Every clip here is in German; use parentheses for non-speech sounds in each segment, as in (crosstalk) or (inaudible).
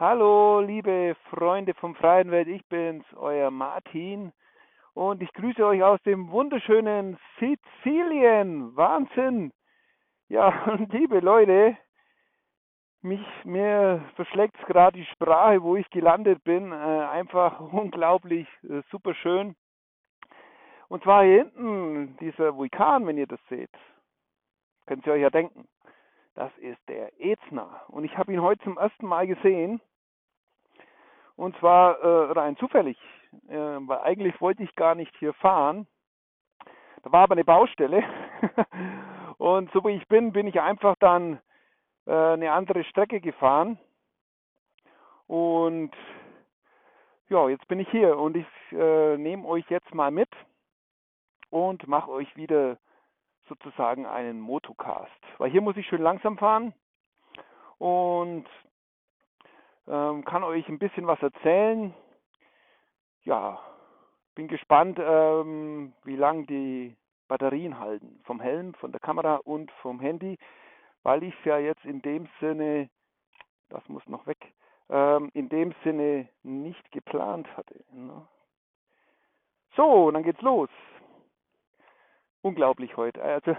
Hallo, liebe Freunde vom Freien Welt, ich bin's, euer Martin. Und ich grüße euch aus dem wunderschönen Sizilien. Wahnsinn! Ja, (laughs) liebe Leute, mich, mir verschlägt gerade die Sprache, wo ich gelandet bin. Äh, einfach (laughs) unglaublich, äh, super schön. Und zwar hier hinten, dieser Vulkan, wenn ihr das seht. Könnt ihr euch ja denken. Das ist der Ezner. Und ich habe ihn heute zum ersten Mal gesehen. Und zwar äh, rein zufällig. Äh, weil eigentlich wollte ich gar nicht hier fahren. Da war aber eine Baustelle. (laughs) und so wie ich bin, bin ich einfach dann äh, eine andere Strecke gefahren. Und ja, jetzt bin ich hier und ich äh, nehme euch jetzt mal mit und mache euch wieder sozusagen einen Motocast. Weil hier muss ich schön langsam fahren und ähm, kann euch ein bisschen was erzählen. Ja, bin gespannt, ähm, wie lang die Batterien halten. Vom Helm, von der Kamera und vom Handy, weil ich ja jetzt in dem Sinne, das muss noch weg, ähm, in dem Sinne nicht geplant hatte. Ne? So, dann geht's los. Unglaublich heute. Also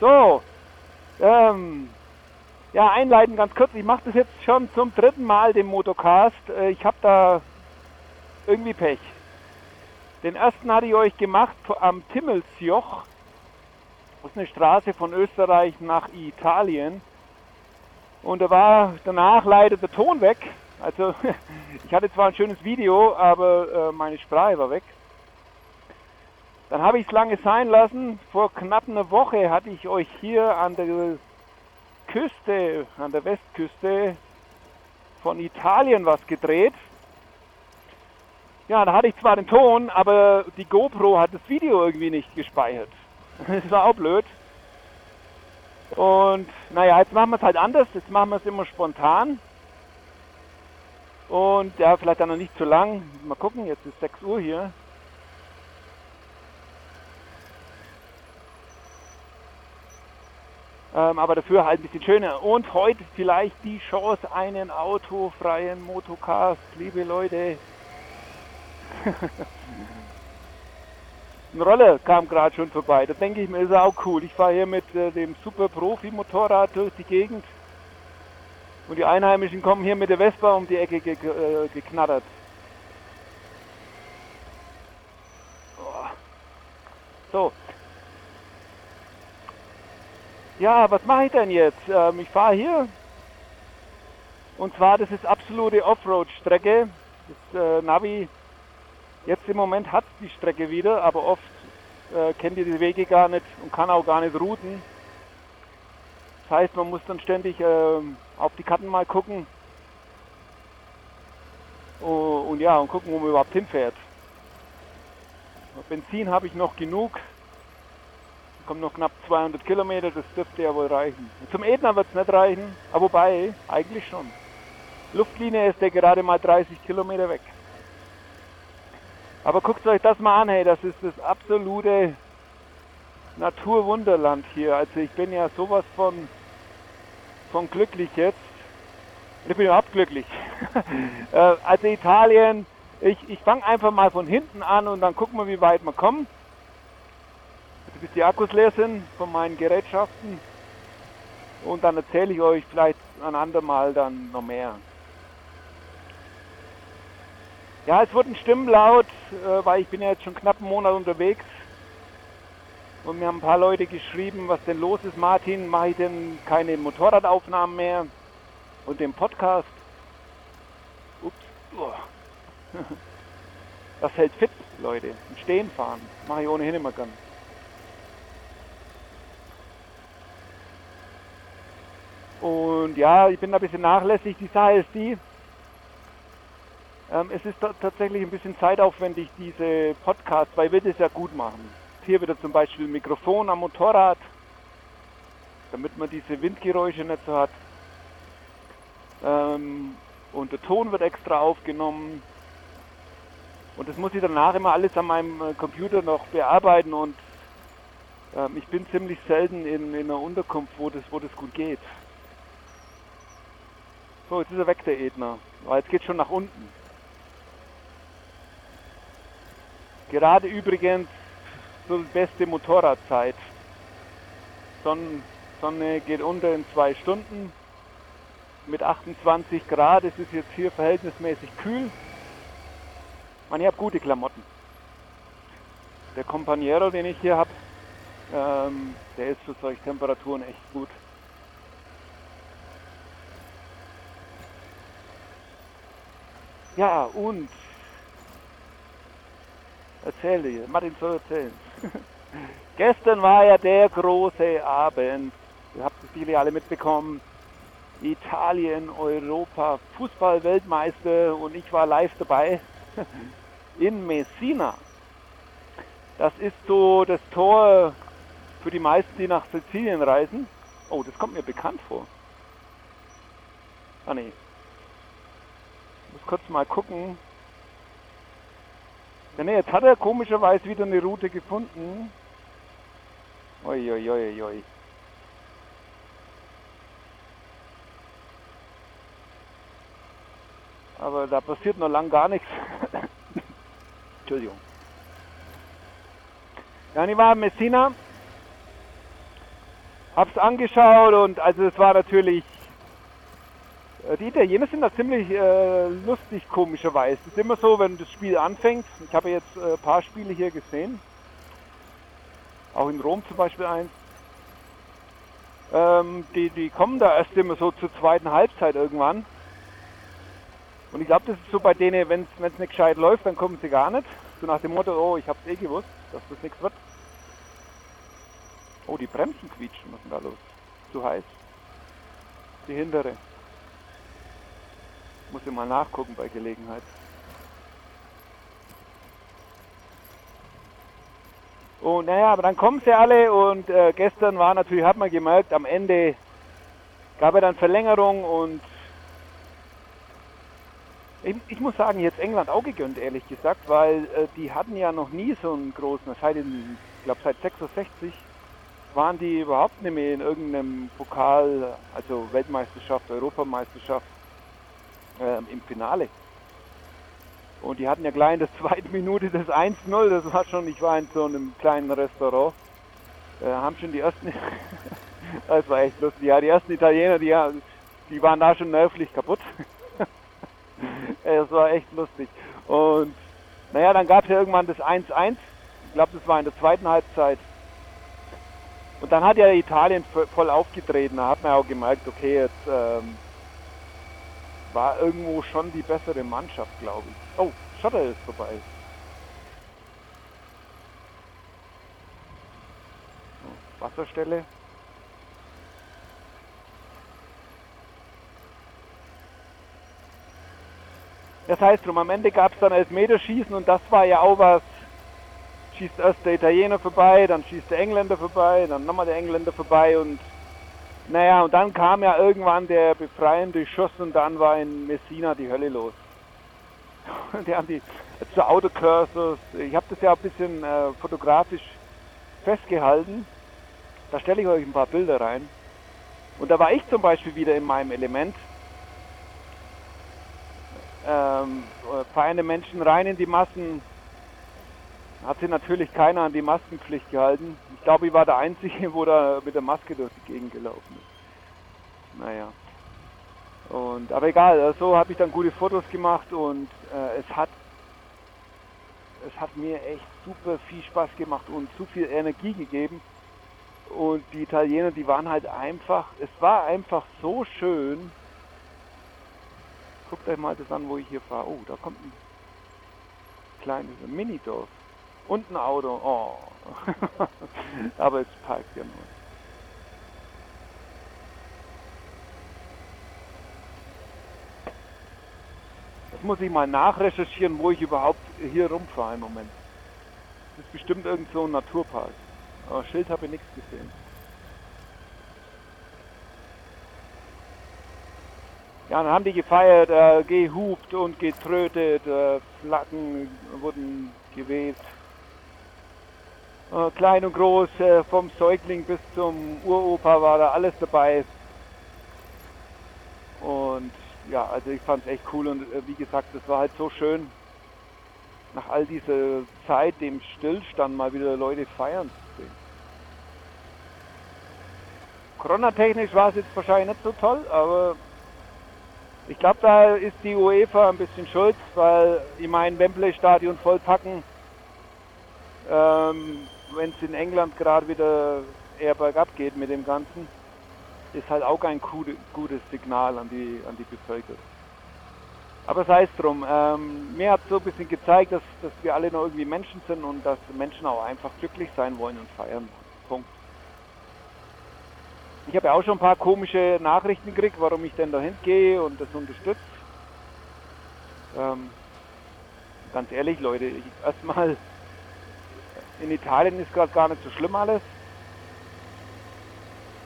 So, ähm, ja, einleiten ganz kurz. Ich mache das jetzt schon zum dritten Mal, den Motocast. Äh, ich habe da irgendwie Pech. Den ersten hatte ich euch gemacht am Timmelsjoch. Das ist eine Straße von Österreich nach Italien. Und da war danach leider der Ton weg. Also (laughs) ich hatte zwar ein schönes Video, aber äh, meine Sprache war weg. Dann habe ich es lange sein lassen. Vor knapp einer Woche hatte ich euch hier an der Küste, an der Westküste von Italien was gedreht. Ja, da hatte ich zwar den Ton, aber die GoPro hat das Video irgendwie nicht gespeichert. (laughs) Das war auch blöd. Und naja, jetzt machen wir es halt anders. Jetzt machen wir es immer spontan. Und ja, vielleicht dann noch nicht zu lang. Mal gucken, jetzt ist 6 Uhr hier. ähm, aber dafür halt ein bisschen schöner. Und heute vielleicht die Chance, einen autofreien Motocast, liebe Leute. (laughs) Ein Roller kam gerade schon vorbei. Da denke ich mir, ist auch cool. Ich fahre hier mit äh, dem Super Profi-Motorrad durch die Gegend. Und die Einheimischen kommen hier mit der Vespa um die Ecke ge äh, geknattert. Oh. So, ja, was mache ich denn jetzt? Ähm, ich fahre hier. Und zwar, das ist absolute Offroad-Strecke. Das äh, Navi, jetzt im Moment hat die Strecke wieder, aber oft äh, kennt ihr die Wege gar nicht und kann auch gar nicht routen. Das heißt, man muss dann ständig äh, auf die Karten mal gucken. Oh, und ja, und gucken, wo man überhaupt hinfährt. Benzin habe ich noch genug kommen noch knapp 200 Kilometer, das dürfte ja wohl reichen. Zum Ätna wird es nicht reichen, aber wobei, eigentlich schon. Luftlinie ist der gerade mal 30 Kilometer weg. Aber guckt euch das mal an, hey, das ist das absolute Naturwunderland hier. Also ich bin ja sowas von, von glücklich jetzt. Ich bin überhaupt glücklich. (laughs) Äh, also Italien, ich, ich fange einfach mal von hinten an und dann gucken wir, wie weit wir kommen bis die Akkus leer sind von meinen Gerätschaften. Und dann erzähle ich euch vielleicht ein andermal dann noch mehr. Ja, es wurden Stimmen laut, äh, weil ich bin ja jetzt schon knapp einen Monat unterwegs. Und mir haben ein paar Leute geschrieben, was denn los ist. Martin, mache ich denn keine Motorradaufnahmen mehr? Und den Podcast? Ups. (laughs) Das hält fit, Leute. Ein Stehen fahren. Mache ich ohnehin immer gern. Und ja, ich bin da ein bisschen nachlässig. Die Sache ist die, ähm, es ist tatsächlich ein bisschen zeitaufwendig, diese Podcasts, weil wir das ja gut machen. Hier wieder zum Beispiel Mikrofon am Motorrad, damit man diese Windgeräusche nicht so hat. Ähm, und der Ton wird extra aufgenommen. Und das muss ich danach immer alles an meinem äh, Computer noch bearbeiten und Ähm, ich bin ziemlich selten in, in einer Unterkunft, wo das, wo das gut geht. So, jetzt ist er weg, der Edner. Aber jetzt geht schon nach unten. Gerade übrigens so die beste Motorradzeit. Sonne, Sonne geht unter in zwei Stunden mit 28 Grad. Es ist jetzt hier verhältnismäßig kühl. Man, ich habe gute Klamotten. Der Companiero, den ich hier habe, ähm, der ist für solche Temperaturen echt gut. Ja, und erzähle dir, Martin soll erzählen. (laughs) Gestern war ja der große Abend. Ihr habt es viele alle mitbekommen. Italien, Europa, Fußball-Weltmeister und ich war live dabei (laughs) in Messina. Das ist so das Tor für die meisten, die nach Sizilien reisen. Oh, das kommt mir bekannt vor. Ah nee. Ich muss kurz mal gucken. Ja, jetzt hat er komischerweise wieder eine Route gefunden. Oi, oi, oi, oi. Aber da passiert noch lang gar nichts. (laughs) Entschuldigung. Ja, ich war in Messina, hab's angeschaut und also es war natürlich, die Italiener sind da ziemlich äh, lustig komischerweise. Es ist immer so, wenn das Spiel anfängt, ich habe jetzt ein äh, paar Spiele hier gesehen, auch in Rom zum Beispiel eins, ähm, die, die kommen da erst immer so zur zweiten Halbzeit irgendwann und ich glaube, das ist so bei denen, wenn es nicht gescheit läuft, dann kommen sie gar nicht. So nach dem Motto, oh, ich habe es eh gewusst, dass das nichts wird. Oh, die Bremsen quietschen, was ist denn da los? Zu heiß. Die hintere. Muss ich mal nachgucken bei Gelegenheit. Und naja, aber dann kommen sie alle und äh, gestern war natürlich, hat man gemerkt, am Ende gab er dann Verlängerung und ich, ich, muss sagen, jetzt England auch gegönnt, ehrlich gesagt, weil äh, die hatten ja noch nie so einen großen, seit, ich glaube seit 66 waren die überhaupt nicht mehr in irgendeinem Pokal, also Weltmeisterschaft, Europameisterschaft äh, im Finale. Und die hatten ja gleich in der zweiten Minute das 1-0, das war schon, ich war in so einem kleinen Restaurant, äh, haben schon die ersten, (laughs) das war echt lustig, ja, die ersten Italiener, die, die waren da schon nervlich kaputt. (laughs) Es war echt lustig. Und naja, dann gab es ja irgendwann das 1-1. Ich glaube, das war in der zweiten Halbzeit. Und dann hat ja Italien voll aufgetreten. Da hat man auch gemerkt, okay, jetzt ähm, war irgendwo schon die bessere Mannschaft, glaube ich. Oh, Schotter ist vorbei. Wasserstelle. Das heißt drum, am Ende gab es dann Elfmeterschießen und das war ja auch was. Schießt erst der Italiener vorbei, dann schießt der Engländer vorbei, dann nochmal der Engländer vorbei und naja, und dann kam ja irgendwann der befreiende Schuss und dann war in Messina die Hölle los. (laughs) die haben die zu Autocursors, ich habe das ja ein bisschen äh, fotografisch festgehalten. Da stelle ich euch ein paar Bilder rein. Und da war ich zum Beispiel wieder in meinem Element ähm, feine Menschen rein in die Massen. Hat sich natürlich keiner an die Maskenpflicht gehalten. Ich glaube, ich war der Einzige, wo da mit der Maske durch die Gegend gelaufen ist. Naja. Und, aber egal, so habe ich dann gute Fotos gemacht und äh, es hat es hat mir echt super viel Spaß gemacht und zu viel Energie gegeben. Und die Italiener, die waren halt einfach, es war einfach so schön, Guckt euch mal das an, wo ich hier fahre. Oh, da kommt ein kleines Minidorf. Und ein Auto. Oh. (laughs) Aber es parkt ja nur. Das muss ich mal nachrecherchieren, wo ich überhaupt hier rumfahre im Moment. Das ist bestimmt irgend so ein Naturpark. Aber Schild habe ich nichts gesehen. Ja, dann haben die gefeiert, äh, gehupt und getrötet, äh, Flaggen wurden geweht. Äh, klein und groß, äh, vom Säugling bis zum Uropa war da alles dabei. Und ja, also ich fand es echt cool und äh, wie gesagt, es war halt so schön, nach all dieser Zeit, dem Stillstand, mal wieder Leute feiern zu sehen. Corona-technisch war es jetzt wahrscheinlich nicht so toll, aber ich glaube, da ist die UEFA ein bisschen schuld, weil ich mein Wembley-Stadion vollpacken, ähm, wenn es in England gerade wieder eher bergab geht mit dem Ganzen, ist halt auch kein gutes Signal an die, an die Bevölkerung. Aber sei es drum. Ähm, mir hat so ein bisschen gezeigt, dass, dass wir alle noch irgendwie Menschen sind und dass Menschen auch einfach glücklich sein wollen und feiern. Punkt. Ich habe ja auch schon ein paar komische Nachrichten gekriegt, warum ich denn dahin gehe und das unterstütze. Ähm, ganz ehrlich, Leute, erstmal in Italien ist gerade gar nicht so schlimm alles.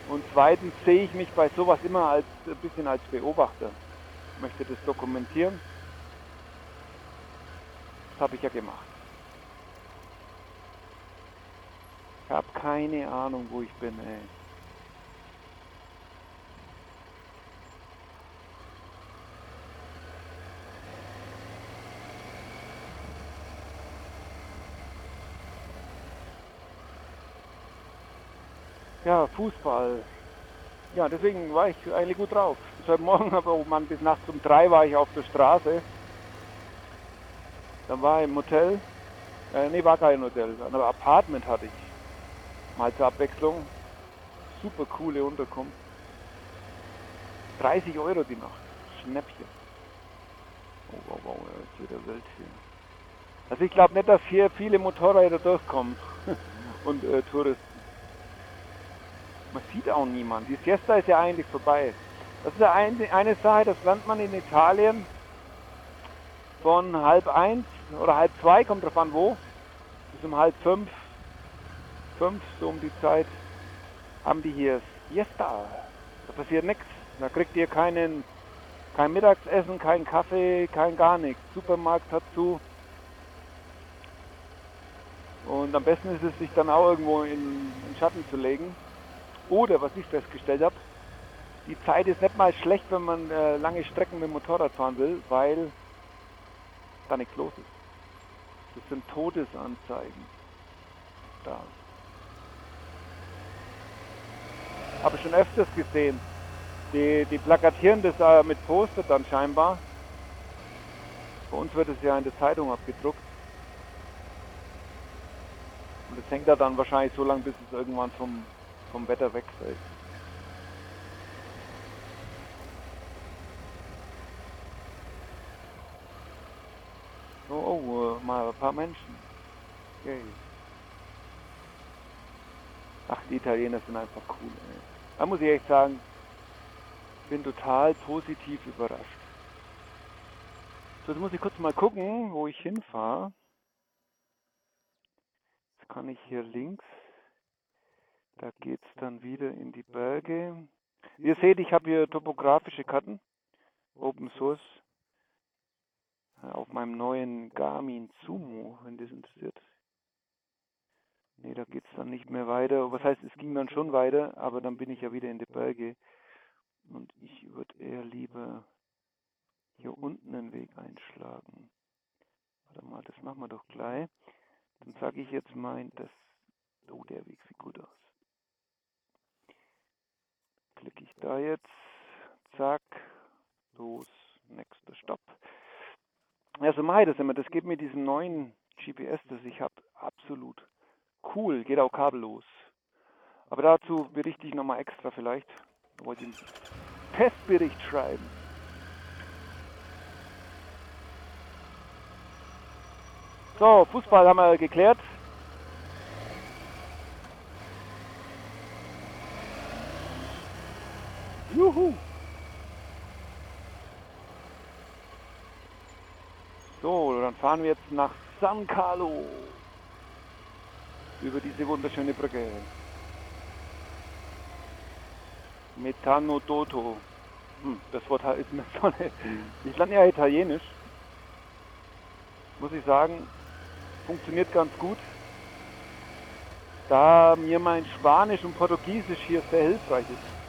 Und zweitens sehe ich mich bei sowas immer als ein bisschen als Beobachter. Ich möchte das dokumentieren. Das habe ich ja gemacht. Ich habe keine Ahnung, wo ich bin, ey. Ja, Fußball. Ja, deswegen war ich eigentlich gut drauf. Bis heute Morgen, (laughs) aber oh Mann, bis nachts um drei war ich auf der Straße. Dann war ich im Hotel. Äh, nee, war kein Hotel. Ein Apartment hatte ich. Mal zur Abwechslung. Super coole Unterkunft. 30 Euro die Nacht. Schnäppchen. Oh, wow, wow, jetzt wieder wild hier. Also ich glaube nicht, dass hier viele Motorräder durchkommen (laughs) und äh, Touristen. Man sieht auch niemanden. Die Siesta ist ja eigentlich vorbei. Das ist ja eine Sache, das lernt man in Italien von halb eins oder halb zwei, kommt drauf an wo, bis um halb fünf, fünf, so um die Zeit, haben die hier Siesta. Da passiert nichts. Da kriegt ihr keinen, kein Mittagsessen, kein Kaffee, kein gar nichts. Supermarkt hat zu. Und am besten ist es, sich dann auch irgendwo in, in Schatten zu legen. Oder, was ich festgestellt habe, die Zeit ist nicht mal schlecht, wenn man äh, lange Strecken mit dem Motorrad fahren will, weil da nichts los ist. Das sind Todesanzeigen. Da. Habe ich schon öfters gesehen. Die, die plakatieren das äh, mit Poster dann scheinbar. Bei uns wird es ja in der Zeitung abgedruckt. Und das hängt da dann wahrscheinlich so lange, bis es irgendwann vom vom Wetter wegfällt. Oh, oh, äh, mal ein paar Menschen. Okay. Ach, die Italiener sind einfach cool. Ey. Da muss ich echt sagen, bin total positiv überrascht. So, jetzt muss ich kurz mal gucken, wo ich hinfahre. Jetzt kann ich hier links da geht es dann wieder in die Berge. Ihr seht, ich habe hier topografische Karten, Open Source, auf meinem neuen Garmin Sumo, wenn das interessiert. Ne, da geht es dann nicht mehr weiter. Was heißt, es ging dann schon weiter, aber dann bin ich ja wieder in die Berge. Und ich würde eher lieber hier unten einen Weg einschlagen. Warte mal, das machen wir doch gleich. Dann sage ich jetzt mal, das. Oh, der Weg sieht gut aus klicke ich da jetzt, zack, los, nächster Stopp. Ja, so mache ich das immer. Das geht mit diesem neuen GPS, das ich habe, absolut cool. Geht auch kabellos. Aber dazu berichte ich nochmal extra vielleicht. Da wollte ich einen Testbericht schreiben. So, Fußball haben wir geklärt. Juhu. So, dann fahren wir jetzt nach San Carlo. Über diese wunderschöne Brücke. Metano Doto. Hm, das Wort ist mir so. Ich lerne ja Italienisch. Muss ich sagen, funktioniert ganz gut. da mir mein Spanisch und Portugiesisch hier sehr hilfreich ist.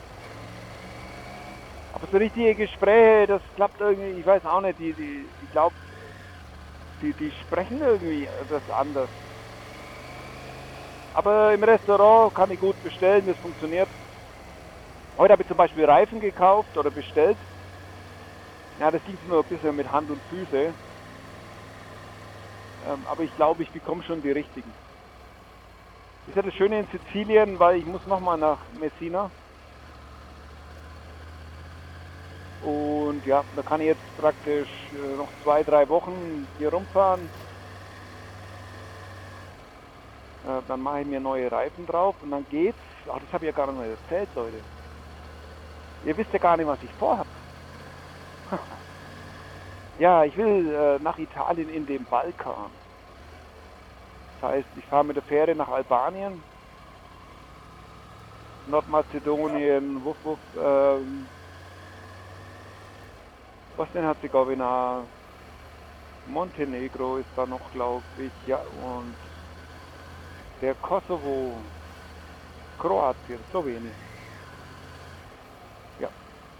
Aber so richtige Gespräche, das klappt irgendwie, ich weiß auch nicht, die, die, ich glaube, die, die sprechen irgendwie das anders. Aber im Restaurant kann ich gut bestellen, das funktioniert. Heute habe ich zum Beispiel Reifen gekauft oder bestellt. Ja, das ging nur ein bisschen mit Hand und Füße. Ähm, aber ich glaube, ich bekomme schon die richtigen. Das ist ja das Schöne in Sizilien, weil ich muss nochmal nach Messina. Und ja, da kann ich jetzt praktisch äh, noch zwei, drei Wochen hier rumfahren. Äh, dann mache ich mir neue Reifen drauf und dann geht's. Ach, das habe ich ja gar nicht erzählt, Leute. Ihr wisst ja gar nicht, was ich vorhabe. (laughs) ja, ich will äh, nach Italien in den Balkan. Das heißt, ich fahre mit der Fähre nach Albanien, Nordmazedonien, wuff, wuff, ähm, Bosnien-Herzegowina, Montenegro ist da noch, glaube ich, ja, und der Kosovo, Kroatien, Slowenien. Ja,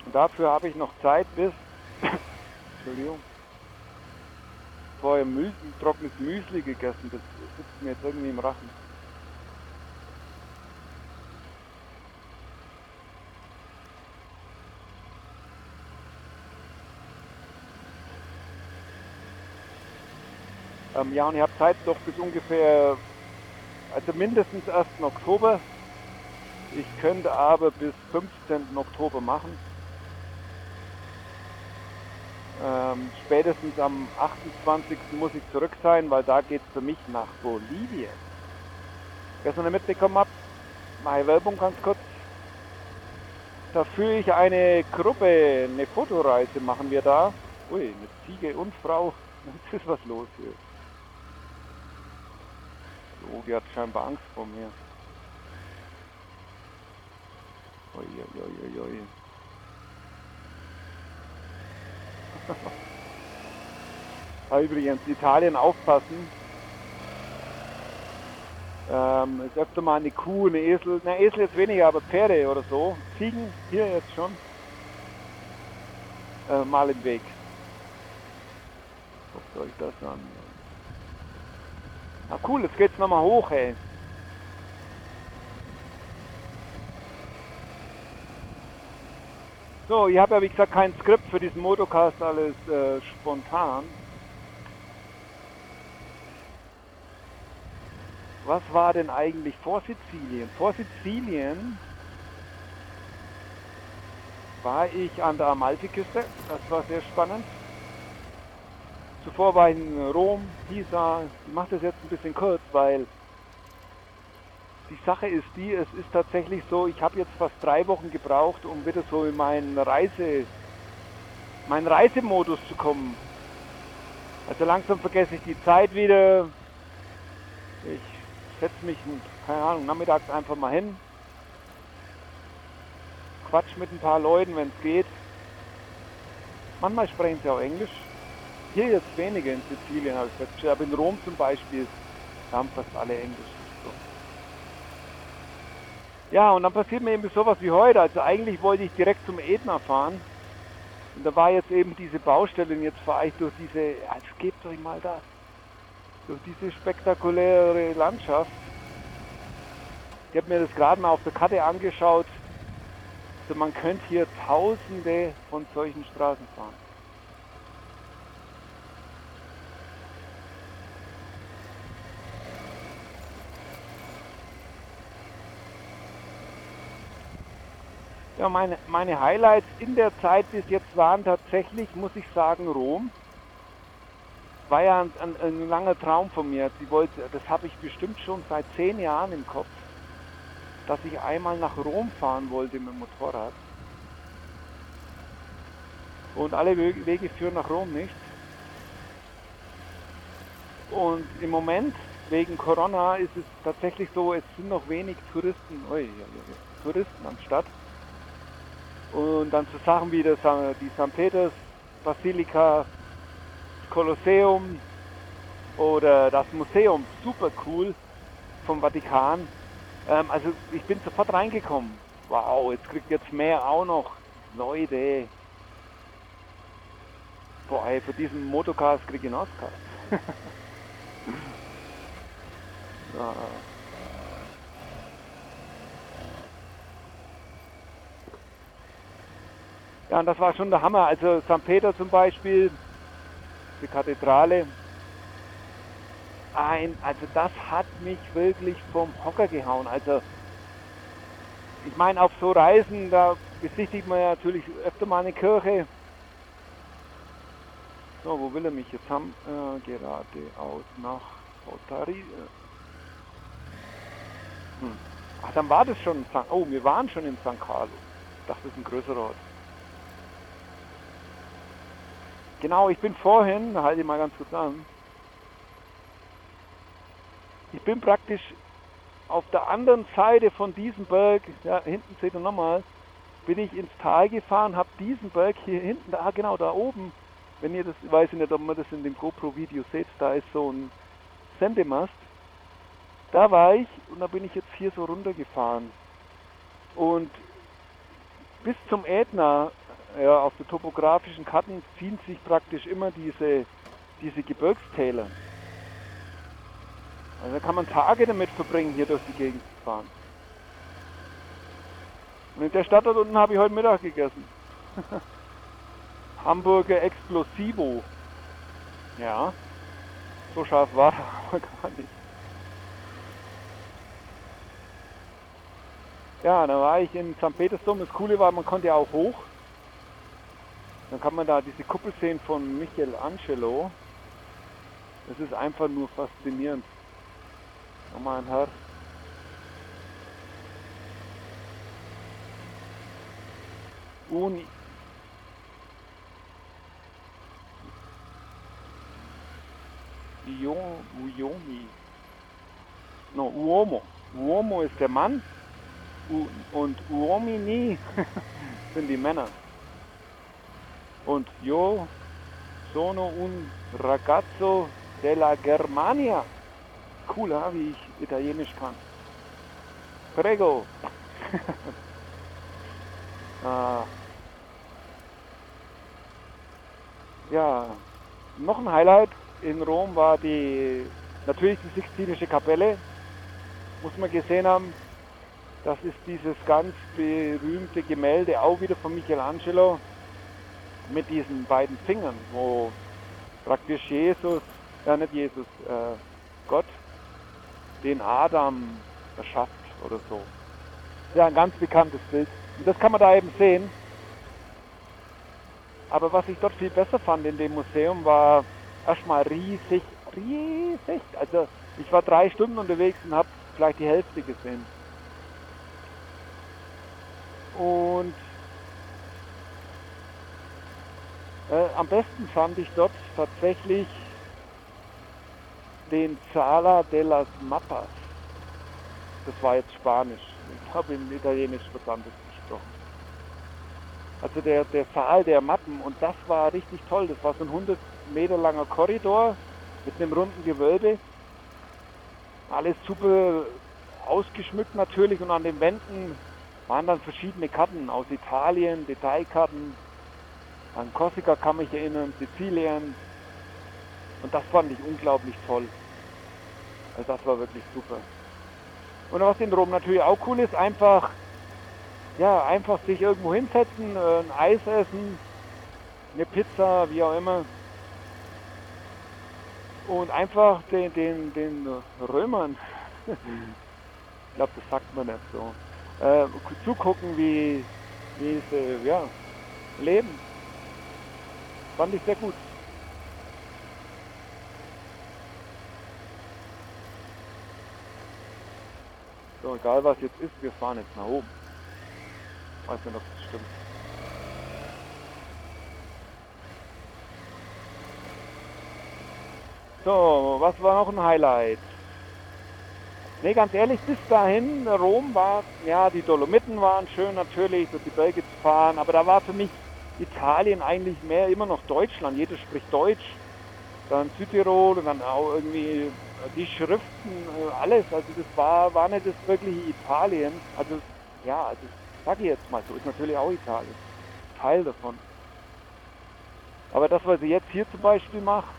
und dafür habe ich noch Zeit bis, (coughs) Entschuldigung, vorher Müsli, trockenes Müsli gegessen, das sitzt mir jetzt irgendwie im Rachen. Ähm, ja, und ihr habt Zeit doch bis ungefähr also mindestens 1. Oktober. Ich könnte aber bis 15. Oktober machen. Ähm, spätestens am 28. muss ich zurück sein, weil da geht es für mich nach Bolivien. Wer es noch nicht mitbekommen hat, mache Werbung ganz kurz. Da führe ich eine Gruppe, eine Fotoreise machen wir da. Ui, eine Ziege und Frau. (laughs) Jetzt ist was los hier. Oh, die hat scheinbar Angst vor mir. Ui, ui, ui, ui. Übrigens, Italien aufpassen. Ähm, ist öfter mal eine Kuh, eine Esel, na Esel jetzt weniger, aber Pferde oder so. Ziegen, hier jetzt schon. Äh, mal im Weg. Guckt euch das an. Na cool, jetzt geht's nochmal hoch, ey. So, ich habe ja wie gesagt kein Skript für diesen Motocast, alles äh, spontan. Was war denn eigentlich vor Sizilien? Vor Sizilien war ich an der Amalfiküste, das war sehr spannend. Zuvor war in Rom, Pisa. Ich mache das jetzt ein bisschen kurz, weil die Sache ist die, es ist tatsächlich so, ich habe jetzt fast drei Wochen gebraucht, um wieder so in meinen Reise, meinen Reisemodus zu kommen. Also langsam vergesse ich die Zeit wieder. Ich setze mich, keine Ahnung, nachmittags einfach mal hin. Quatsch mit ein paar Leuten, wenn es geht. Manchmal sprechen sie auch Englisch. Hier jetzt weniger in Sizilien, habe ich festgestellt. Aber in Rom zum Beispiel haben fast alle Englisch. So. Ja, und dann passiert mir eben sowas wie heute. Also eigentlich wollte ich direkt zum Ätna fahren. Und da war jetzt eben diese Baustelle und jetzt fahre ich durch diese, jetzt gebt euch mal das, durch diese spektakuläre Landschaft. Ich habe mir das gerade mal auf der Karte angeschaut. Also man könnte hier tausende von solchen Straßen fahren. Ja, meine, meine Highlights in der Zeit bis jetzt waren tatsächlich, muss ich sagen, Rom. War ja ein, ein, ein langer Traum von mir. Sie wollte, das habe ich bestimmt schon seit zehn Jahren im Kopf, dass ich einmal nach Rom fahren wollte mit dem Motorrad. Und alle Wege führen nach Rom nicht. Und im Moment, wegen Corona, ist es tatsächlich so, es sind noch wenig Touristen, oi, Touristen am Start. Und dann so Sachen wie das, die St. Peters Basilika, Kolosseum oder das Museum, super cool vom Vatikan. Ähm, also ich bin sofort reingekommen. Wow, jetzt kriegt jetzt mehr auch noch. Leute. Boah, ey, für diesen Motocast krieg ich einen Oscar. (laughs) ja. Ja, und das war schon der Hammer. Also St. Peter zum Beispiel, die Kathedrale. Ein, also das hat mich wirklich vom Hocker gehauen. Also ich meine, auf so Reisen, da besichtigt man ja natürlich öfter mal eine Kirche. So, wo will er mich jetzt haben? Äh, geradeaus nach Otari. Hm. Ach, dann war das schon St. Oh, wir waren schon in St. Carlo. Ich dachte, das ist ein größerer Ort. Genau, ich bin vorhin, halte ich mal ganz kurz an. Ich bin praktisch auf der anderen Seite von diesem Berg, ja, hinten seht ihr nochmal, bin ich ins Tal gefahren, habe diesen Berg hier hinten, da genau da oben, wenn ihr das, ich weiß nicht, ob man das in dem GoPro-Video seht, da ist so ein Sendemast. Da war ich und da bin ich jetzt hier so runtergefahren. Und bis zum Ätna, ja, auf den topografischen Karten ziehen sich praktisch immer diese, diese Gebirgstäler. Also da kann man Tage damit verbringen, hier durch die Gegend zu fahren. Und in der Stadt dort unten habe ich heute Mittag gegessen. (laughs) Hamburger Explosivo. Ja, so scharf war er (laughs) aber gar nicht. Ja, da war ich in St. Petersdom. Das Coole war, man konnte ja auch hoch. Dann kann man da diese Kuppel sehen von Michelangelo. Das ist einfach nur faszinierend. Nochmal ein Herz. Uni. Uomi. No, Uomo. Uomo ist der Mann U und Uomini (laughs) sind die Männer. Und yo sono un ragazzo della Germania. Cool, wie ich Italienisch kann. Prego. (laughs) ah. Ja, noch ein Highlight in Rom war die natürlich die Sixtinische Kapelle. Muss man gesehen haben. Das ist dieses ganz berühmte Gemälde, auch wieder von Michelangelo, mit diesen beiden Fingern, wo praktisch Jesus, ja nicht Jesus, äh, Gott den Adam erschafft oder so. Ja, ein ganz bekanntes Bild. Und das kann man da eben sehen. Aber was ich dort viel besser fand in dem Museum war erstmal riesig, riesig. Also ich war drei Stunden unterwegs und habe vielleicht die Hälfte gesehen. Und äh, am besten fand ich dort tatsächlich den Sala de las Mapas. Das war jetzt Spanisch. Ich habe in Italienisch anderes gesprochen. Also der, der Saal der Mappen und das war richtig toll. Das war so ein 100 Meter langer Korridor mit einem runden Gewölbe. Alles super ausgeschmückt natürlich und an den Wänden waren dann verschiedene Karten aus Italien, Detailkarten. An Korsika kann mich erinnern, Sizilien. Und das fand ich unglaublich toll. Also das war wirklich super. Und was in Rom natürlich auch cool ist, einfach, ja, einfach sich irgendwo hinsetzen, äh, ein Eis essen, eine Pizza, wie auch immer. Und einfach den, den, den Römern, (laughs) ich glaube, das sagt man nicht so, äh, zugucken, wie, wie sie ja, leben. Fand ich sehr gut. So, egal was jetzt ist, wir fahren jetzt nach oben. Weiß nicht, ob das stimmt. So, was war noch ein Highlight? Ne, ganz ehrlich, bis dahin, Rom war, ja, die Dolomiten waren schön natürlich, durch die Berge zu fahren, aber da war für mich Italien eigentlich mehr immer noch Deutschland. Jeder spricht Deutsch. Dann Südtirol und dann auch irgendwie die Schriften, äh, alles. Also das war, war nicht das wirkliche Italien. Also ja, also sag ich jetzt mal so, ist natürlich auch Italien. Teil davon. Aber das, was sie jetzt hier zum Beispiel macht,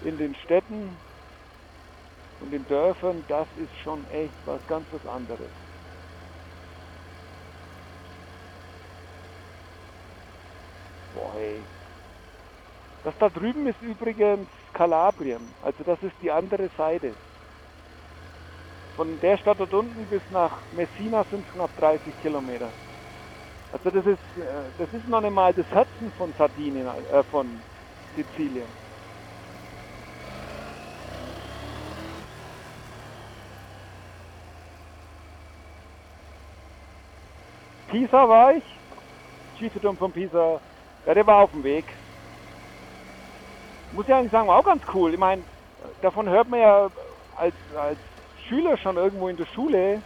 in den Städten und den Dörfern, das ist schon echt was ganz was anderes. Boah, hey. Das da drüben ist übrigens Kalabrien, also das ist die andere Seite. Von der Stadt dort unten bis nach Messina sind es knapp 30 Kilometer. Also das ist, äh, das ist noch nicht mal das Herzen von Sardinien, äh, von Sizilien. Pisa war ich, Schieferturm von Pisa, ja, der war auf dem Weg. Muss ich eigentlich sagen, war auch ganz cool. Ich meine, davon hört man ja als, als Schüler schon irgendwo in der Schule.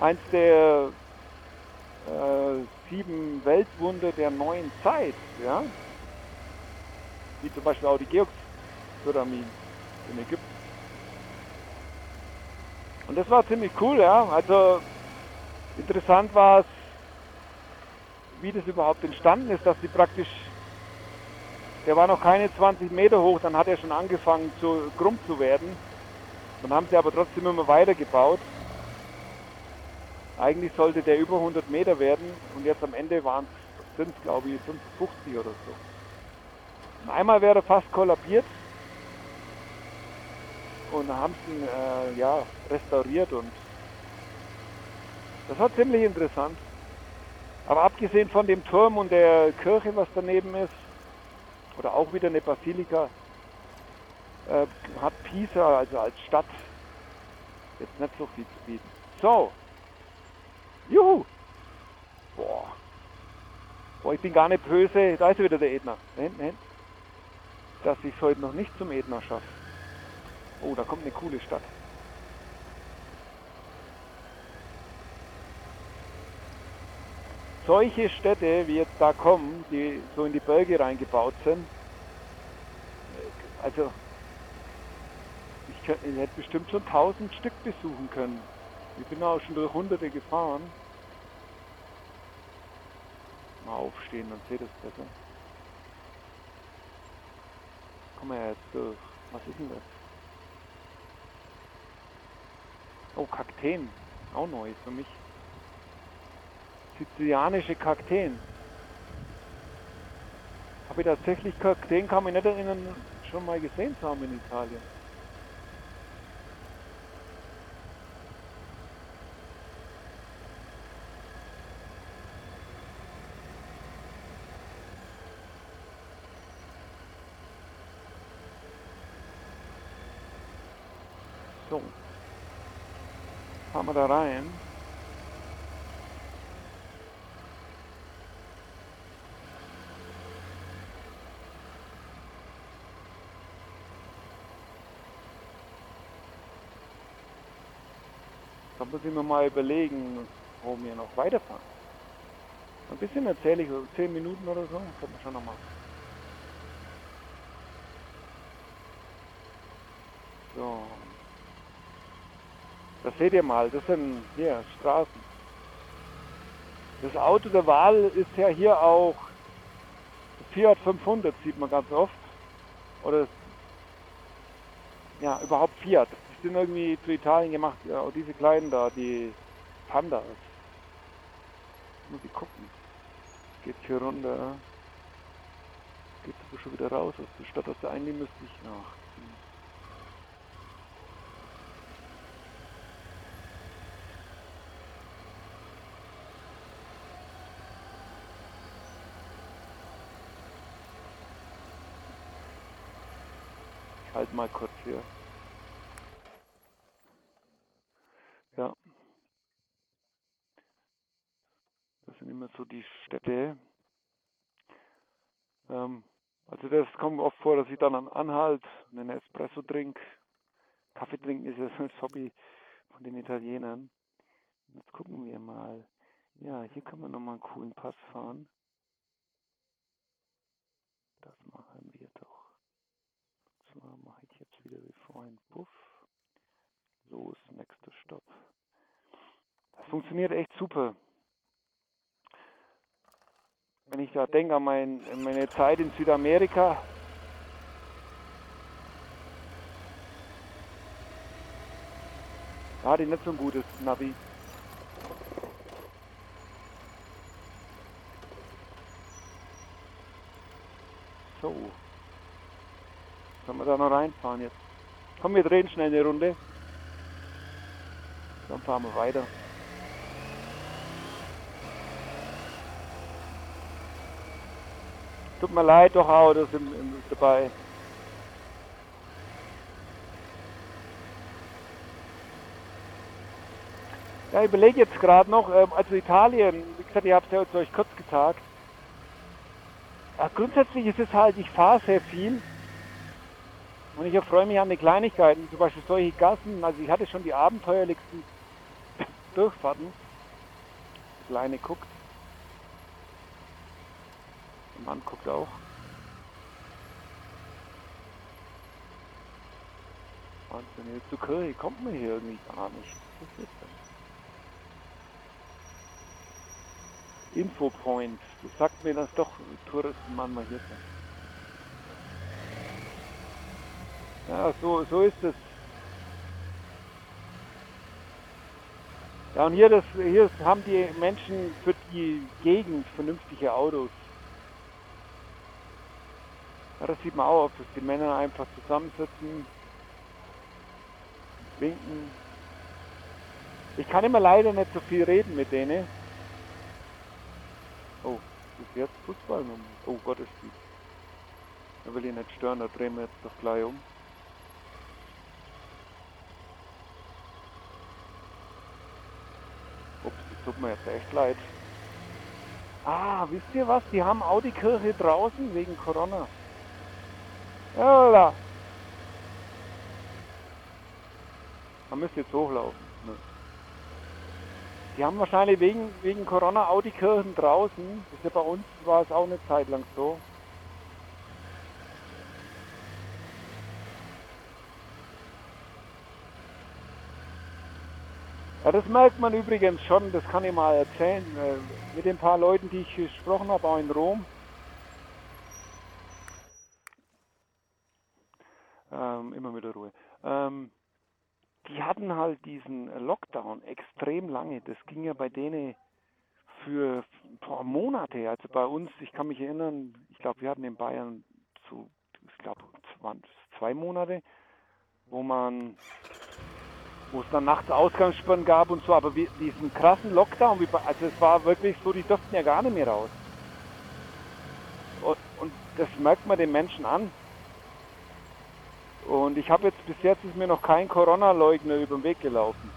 Eins der äh, sieben Weltwunder der neuen Zeit, ja. Wie zum Beispiel auch die Geox-Pyramiden in Ägypten. Und das war ziemlich cool, ja. Also interessant war es, wie das überhaupt entstanden ist, dass die praktisch, der war noch keine 20 Meter hoch, dann hat er schon angefangen zu krumm zu werden. Dann haben sie aber trotzdem immer weiter gebaut. Eigentlich sollte der über 100 Meter werden und jetzt am Ende waren sind es glaube ich 55 oder so. Und einmal wäre er fast kollabiert und haben sie ihn äh, ja, restauriert und das war ziemlich interessant. Aber abgesehen von dem Turm und der Kirche, was daneben ist, oder auch wieder eine Basilika, äh, hat Pisa, also als Stadt, jetzt nicht so viel zu bieten. So. Juhu. Boah. Boah, ich bin gar nicht böse. Da ist wieder der Edner. Da hinten. Dass ich es heute noch nicht zum Edner schaffe. Oh, da kommt eine coole Stadt. Solche Städte, wie jetzt da kommen, die so in die Berge reingebaut sind, also ich, könnte, ich hätte bestimmt schon tausend Stück besuchen können. Ich bin auch schon durch hunderte gefahren. Mal aufstehen, dann seht ihr es besser. Komm mal jetzt durch. Was ist denn das? Oh, Kakteen. Auch neu für mich sizilianische Kakteen. Habe ich tatsächlich Kakteen, kann mich nicht erinnern, schon mal gesehen zu haben in Italien. So. Fahren wir da rein. Muss ich mir mal überlegen, wo wir noch weiterfahren. Ein bisschen erzähle ich, so 10 Minuten oder so, können wir schon noch machen. So. Das seht ihr mal, das sind hier Straßen. Das Auto der Wahl ist ja hier auch Fiat 500, sieht man ganz oft. Oder ja, überhaupt Fiat sind irgendwie zu Italien gemacht. Ja, auch diese kleinen da, die Pandas. Muss ich gucken. Geht hier runter. Geht aber schon wieder raus aus der Stadt. Aus der einen müsste ich nachziehen. Ich halte mal kurz hier. Ja. Das sind immer so die Städte. Ähm, also das kommt oft vor, dass ich dann an Anhalt einen Espresso trinke. Kaffee trinken ist ja so ein Hobby von den Italienern. Jetzt gucken wir mal. Ja, hier kann man nochmal einen coolen Pass fahren. Das machen wir doch. Und zwar mache ich jetzt wieder wie vorhin. Puff. Los, nächster Stopp. Das funktioniert echt super. Wenn ich da denke an mein, meine Zeit in Südamerika, da hatte ich nicht so ein gutes Navi. So. Sollen wir da noch reinfahren jetzt? Komm, wir drehen schnell eine Runde. Dann fahren wir weiter. Tut mir leid, doch Autos im, im, dabei. Ja, ich überlege jetzt gerade noch, ähm, also Italien, wie gesagt, ihr habt es ja euch kurz gesagt. Ja, grundsätzlich ist es halt, ich fahre sehr viel und ich erfreue mich an die Kleinigkeiten, zum Beispiel solche Gassen, also ich hatte schon die abenteuerlichsten Durchfahrten. Kleine guckt. Der Mann guckt auch. Wahnsinn, jetzt zur Kirche kommt man hier irgendwie gar nicht. Was ist das? Infopoint, das sagt mir, dass doch Touristen manchmal hier sind. Ja, so, so ist es. Ja, und hier, das, hier haben die Menschen für die Gegend vernünftige Autos. Ja, das sieht man auch, dass die Männer einfach zusammensitzen, winken. Ich kann immer leider nicht so viel reden mit denen. Oh, ist jetzt Fußball? Oh Gott, ist die. Da will ich nicht stören, da drehen wir jetzt doch gleich um. Ups, das tut mir jetzt echt leid. Ah, wisst ihr was? Die haben auch die Kirche draußen wegen Corona. Hola. Man müsste jetzt hochlaufen. Ne? Die haben wahrscheinlich wegen, wegen Corona auch die Kirchen draußen. Ist ja bei uns war es auch eine Zeit lang so. Ja, das merkt man übrigens schon, das kann ich mal erzählen, äh, mit den paar Leuten, die ich gesprochen habe, auch in Rom. Ähm, immer mit der Ruhe. Ähm, die hatten halt diesen Lockdown extrem lange. Das ging ja bei denen für paar Monate. Also bei uns, ich kann mich erinnern, ich glaube, wir hatten in Bayern so, ich glaube, zwei Monate, wo man wo es dann nachts Ausgangssperren gab und so, aber wie, diesen krassen Lockdown, wie, also es war wirklich so, die durften ja gar nicht mehr raus. Und, und das merkt man den Menschen an. Und ich habe jetzt bis jetzt ist mir noch kein Corona-Leugner über den Weg gelaufen.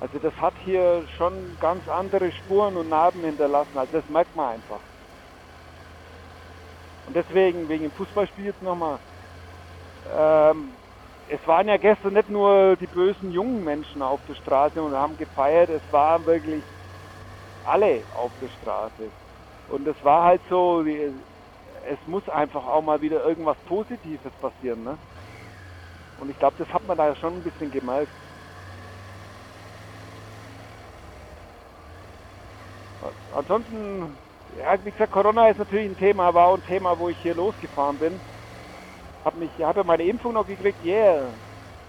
Also das hat hier schon ganz andere Spuren und Narben hinterlassen. Also das merkt man einfach. Und deswegen, wegen dem Fußballspiel jetzt nochmal, ähm, es waren ja gestern nicht nur die bösen jungen Menschen auf der Straße und haben gefeiert, es waren wirklich alle auf der Straße. Und es war halt so, es muss einfach auch mal wieder irgendwas Positives passieren. Ne? Und ich glaube, das hat man da schon ein bisschen gemerkt. Ansonsten, ja, wie gesagt, Corona ist natürlich ein Thema, war auch ein Thema, wo ich hier losgefahren bin. Hab mich, habe meine Impfung noch gekriegt, yeah.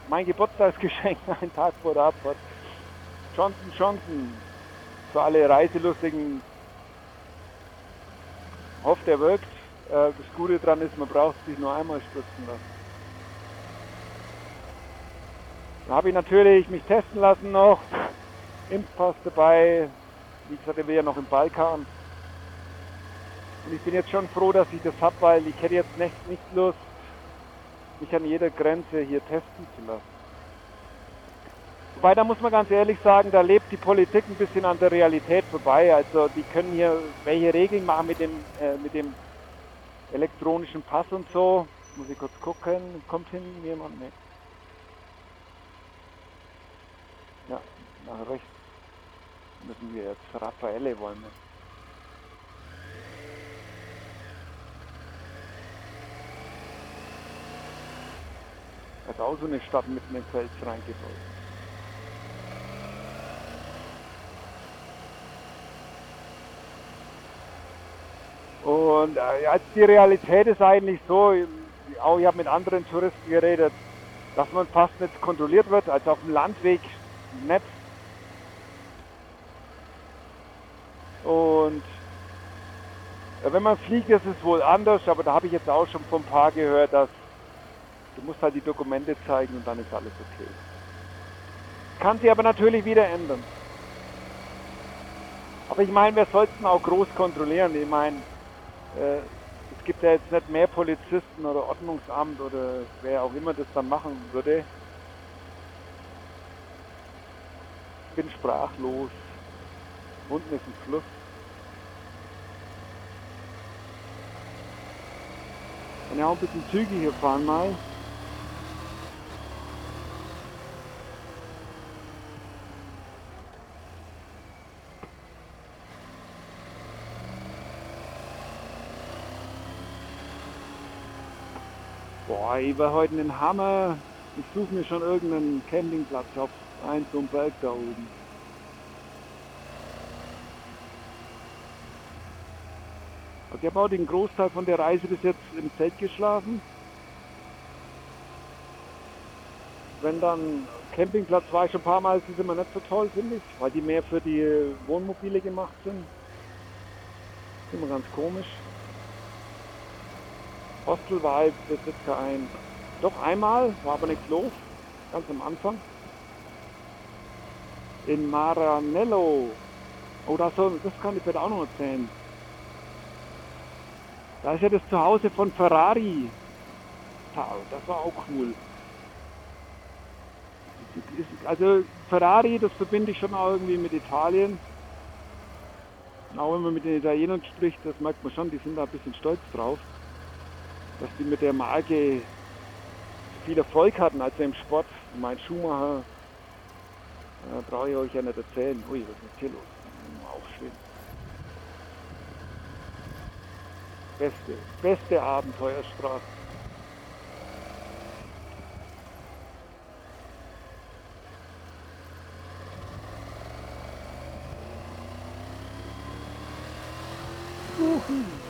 Mein Geburtstagsgeschenk (laughs) einen Tag vor der Abfahrt. Johnson Johnson. Für alle Reiselustigen. Hofft, er wirkt. Äh, das Gute daran ist, man braucht sich nur einmal spritzen lassen. Dann habe ich natürlich mich testen lassen noch. Impfpass dabei. Wie gesagt, er will ja noch im Balkan. Und ich bin jetzt schon froh, dass ich das habe, weil ich hätte jetzt nicht, nicht Lust, mich an jeder Grenze hier testen zu lassen. Wobei, da muss man ganz ehrlich sagen, da lebt die Politik ein bisschen an der Realität vorbei. Also die können hier welche Regeln machen mit dem, äh, mit dem elektronischen Pass und so. Muss ich kurz gucken, kommt hin jemand? Nee. Ja, nach rechts müssen wir jetzt. Raffaele wollen wir. Ist auch so eine Stadt mitten im Fels reingebaut. Und äh, die Realität ist eigentlich so, auch ich habe mit anderen Touristen geredet, dass man fast nicht kontrolliert wird, also auf dem Landweg nicht. Und äh, wenn man fliegt, ist es wohl anders, aber da habe ich jetzt auch schon von ein paar gehört, dass du musst halt die Dokumente zeigen und dann ist alles okay. Kann sich aber natürlich wieder ändern. Aber ich meine, wir sollten auch groß kontrollieren. Ich meine, äh, es gibt ja jetzt nicht mehr Polizisten oder Ordnungsamt oder wer auch immer das dann machen würde. Ich bin sprachlos. Unten ist ein Fluss. Und ja, auch ein bisschen zügiger fahren mal. Boah, ich war heute ein Hammer. Ich suche mir schon irgendeinen Campingplatz auf ein so Berg da oben. Ich habe auch den Großteil von der Reise bis jetzt im Zelt geschlafen. Wenn dann Campingplatz war ich schon ein paar Mal, ist immer nicht so toll, finde ich, weil die mehr für die Wohnmobile gemacht sind. Immer ganz komisch. Hostel war ich bis jetzt kein. Doch einmal, war aber nichts los, ganz am Anfang. In Maranello. Oh, das, soll, das kann ich vielleicht auch noch erzählen. Da ist ja das Zuhause von Ferrari. Das war auch cool. Also Ferrari, das verbinde ich schon auch irgendwie mit Italien. Auch wenn man mit den Italienern spricht, das merkt man schon, die sind da ein bisschen stolz drauf dass die mit der Marke viel Erfolg hatten, als im Sport. Mein Schumacher, äh, brauche ich euch ja nicht erzählen. Ui, was ist hier los? Schön. Beste, beste Abenteuerstraße. Uhu.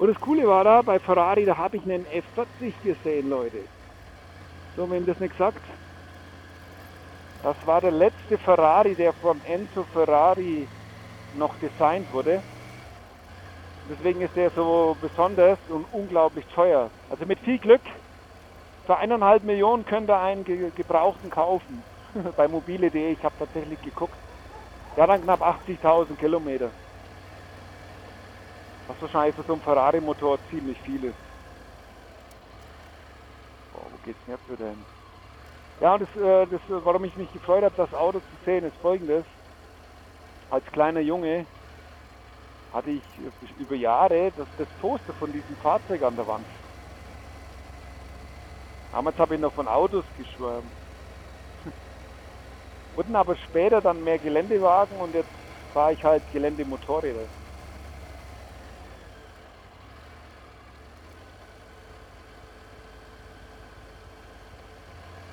Und das Coole war da, bei Ferrari, da habe ich einen F40 gesehen, Leute. So, wem das nicht gesagt? Das war der letzte Ferrari, der von Enzo Ferrari noch designt wurde. Deswegen ist der so besonders und unglaublich teuer. Also mit viel Glück, für eineinhalb Millionen könnt ihr einen gebrauchten kaufen. (laughs) bei mobile.de, ich habe tatsächlich geguckt. Der hat dann knapp 80.000 Kilometer. Was wahrscheinlich für so ein Ferrari-Motor ziemlich viel ist. Oh, wo geht's denn jetzt wieder hin? Ja, und das, äh, das, warum ich mich gefreut habe, das Auto zu sehen, ist folgendes. Als kleiner Junge hatte ich über Jahre das, das Poster von diesem Fahrzeug an der Wand. Damals habe ich noch von Autos geschwärmt. (laughs) Wurden aber später dann mehr Geländewagen und jetzt fahre ich halt Geländemotorräder.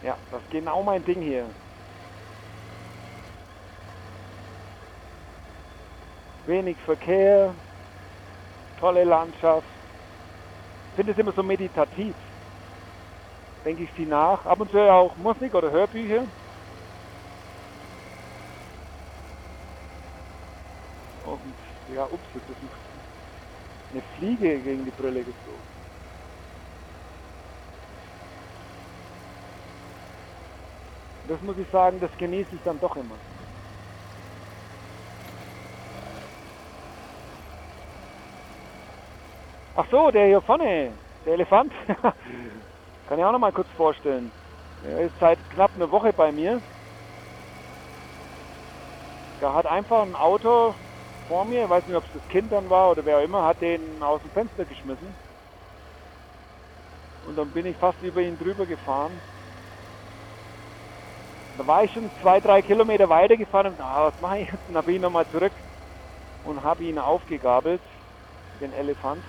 Ja, das ist genau mein Ding hier. Wenig Verkehr, tolle Landschaft. Finde es immer so meditativ. Denke ich viel nach. Ab und zu auch Musik oder Hörbücher. Und ja, ups, jetzt ist eine Fliege gegen die Brille geflogen. Das muss ich sagen, das genieße ich dann doch immer. Ach so, der hier vorne, der Elefant, (laughs) kann ich auch noch mal kurz vorstellen. Er ist seit knapp einer Woche bei mir. Der hat einfach ein Auto vor mir, ich weiß nicht, ob es das Kind dann war oder wer auch immer, hat den aus dem Fenster geschmissen. Und dann bin ich fast über ihn drüber gefahren. Da war ich schon zwei, drei Kilometer weiter gefahren und ah, was mache ich jetzt? Und dann bin ich nochmal zurück. und habe ihn aufgegabelt, den Elefant.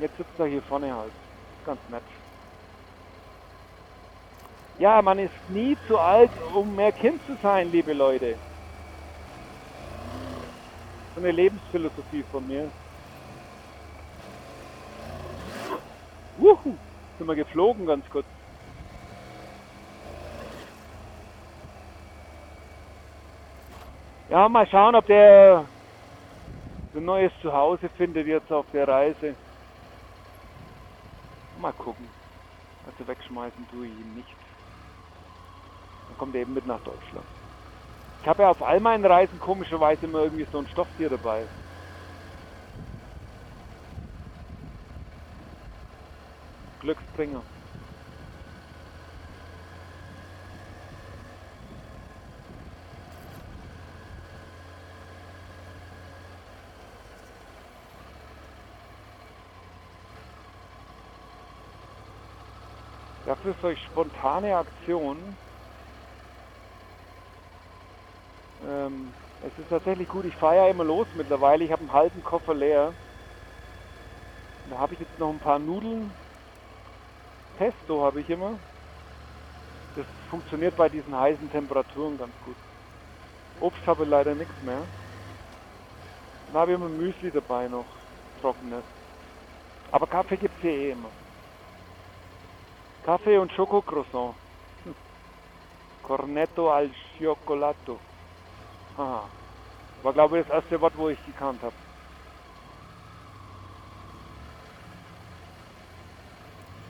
Jetzt sitzt er hier vorne halt. Ganz nett. Ja, man ist nie zu alt, um mehr Kind zu sein, liebe Leute. So eine Lebensphilosophie von mir. Wuhu, sind wir geflogen ganz kurz. Ja, mal schauen, ob der ein neues Zuhause findet jetzt auf der Reise. Mal gucken. Also wegschmeißen tue ich ihn nicht. Dann kommt er eben mit nach Deutschland. Ich habe ja auf all meinen Reisen komischerweise immer irgendwie so ein Stofftier dabei. Glücksbringer. Dafür solch spontane Aktionen. Ähm, es ist tatsächlich gut, ich fahre ja immer los mittlerweile. Ich habe einen halben Koffer leer. Da habe ich jetzt noch ein paar Nudeln. Pesto habe ich immer. Das funktioniert bei diesen heißen Temperaturen ganz gut. Obst habe ich leider nichts mehr. Dann habe ich immer Müsli dabei noch. Trockenes. Aber Kaffee gibt es hier eh immer. Kaffee und Schokocroissant. Hm. (laughs) Cornetto al Cioccolato. Aha. War glaube ich das erste Wort, wo ich gekannt habe.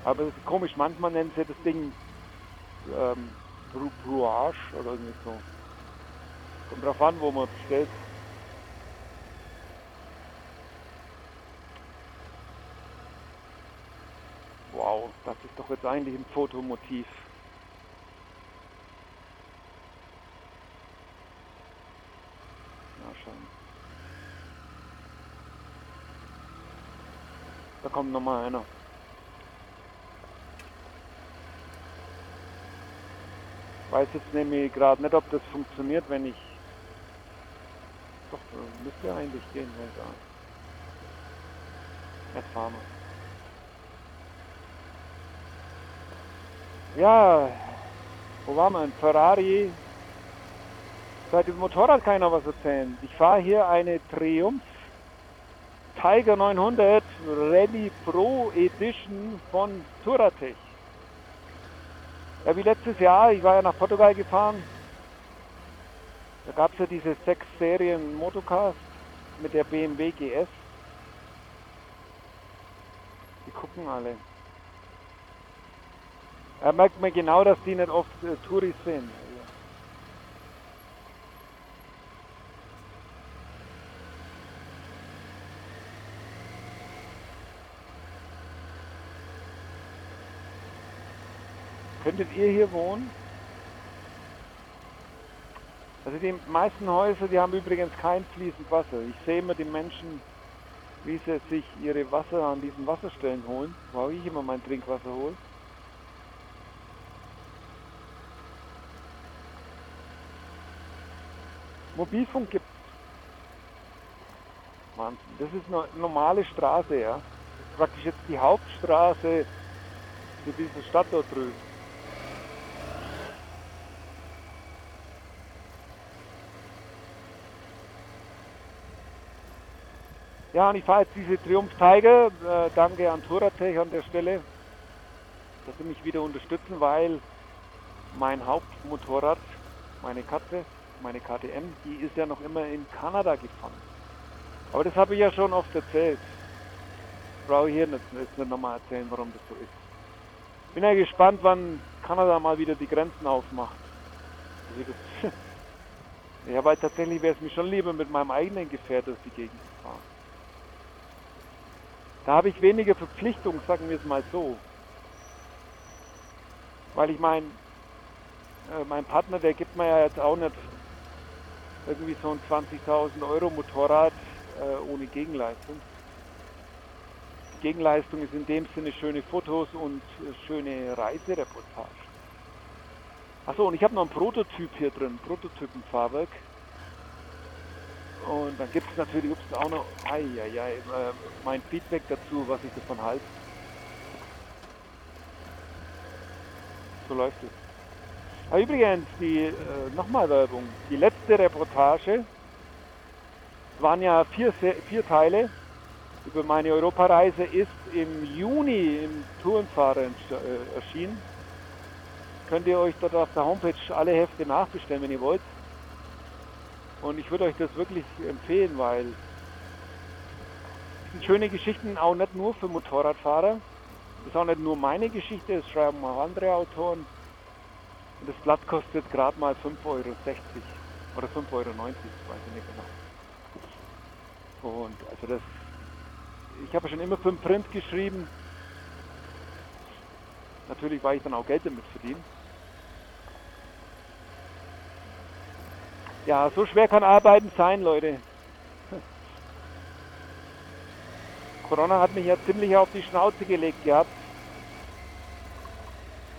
Aber es ist komisch, manchmal nennen sie das Ding ähm, Brouage oder irgendwie so. Kommt drauf an, wo man bestellt. Wow, das ist doch jetzt eigentlich ein Fotomotiv. Na schon. Da kommt nochmal einer. Weiß jetzt nämlich gerade nicht, ob das funktioniert, wenn ich... Doch, müsste eigentlich gehen, wenn ich da. Jetzt fahren wir. Ja, wo war man? Ferrari. Seit dem Motorrad kann noch was erzählen. Ich fahre hier eine Triumph Tiger 900 Rally Pro Edition von Touratech. Ja, wie letztes Jahr, ich war ja nach Portugal gefahren. Da gab es ja diese sechs Serien Motocars mit der BMW GS. Die gucken alle. Da merkt man genau, dass die nicht oft äh, Touris sind. Könntet ihr hier wohnen? Also die meisten Häuser, die haben übrigens kein fließend Wasser. Ich sehe immer die Menschen, wie sie sich ihre Wasser an diesen Wasserstellen holen, wo ich immer mein Trinkwasser hole. Mobilfunk gibt Wahnsinn. Das ist eine normale Straße, ja. Das ist praktisch jetzt die Hauptstraße für diese Stadt dort drüben. Ja, und ich fahre jetzt diese Triumph Tiger. Äh, danke an Touratech an der Stelle, dass sie mich wieder unterstützen, weil mein Hauptmotorrad, meine Katze, meine KTM, die ist ja noch immer in Kanada gefahren. Aber das habe ich ja schon oft erzählt. Brauche ich hier nicht, nicht nochmal erzählen, warum das so ist. Bin ja gespannt, wann Kanada mal wieder die Grenzen aufmacht. Also das, (laughs) habe halt tatsächlich, wäre es mir schon lieber, mit meinem eigenen Gefährt durch die Gegend zu fahren. Da habe ich weniger Verpflichtung, sagen wir es mal so. Weil ich meine, äh, mein Partner, der gibt mir ja jetzt auch nicht irgendwie so ein 20.000 Euro Motorrad äh, ohne Gegenleistung. Die Gegenleistung ist in dem Sinne schöne Fotos und äh, schöne Reisereportage. Achso, und ich habe noch einen Prototyp hier drin, Prototypenfahrwerk. Und dann gibt es natürlich ups, auch noch ei, ei, ei, äh, mein Feedback dazu, was ich davon halte. So läuft es. Übrigens, die äh, nochmal Werbung. Die letzte Reportage waren ja vier, vier Teile über meine Europareise, ist im Juni im Tourenfahrer äh, erschienen. Könnt ihr euch dort auf der Homepage alle Hefte nachbestellen, wenn ihr wollt. Und ich würde euch das wirklich empfehlen, weil es sind schöne Geschichten, auch nicht nur für Motorradfahrer. Das ist auch nicht nur meine Geschichte, das schreiben auch andere Autoren. Und das Blatt kostet gerade mal 5,60 Euro oder 5,90 Euro, weiß ich nicht genau. Und also das, ich habe schon immer für den Print geschrieben. Natürlich, weil ich dann auch Geld damit verdiene. Ja, so schwer kann Arbeiten sein, Leute. (laughs) Corona hat mich ja ziemlich auf die Schnauze gelegt gehabt.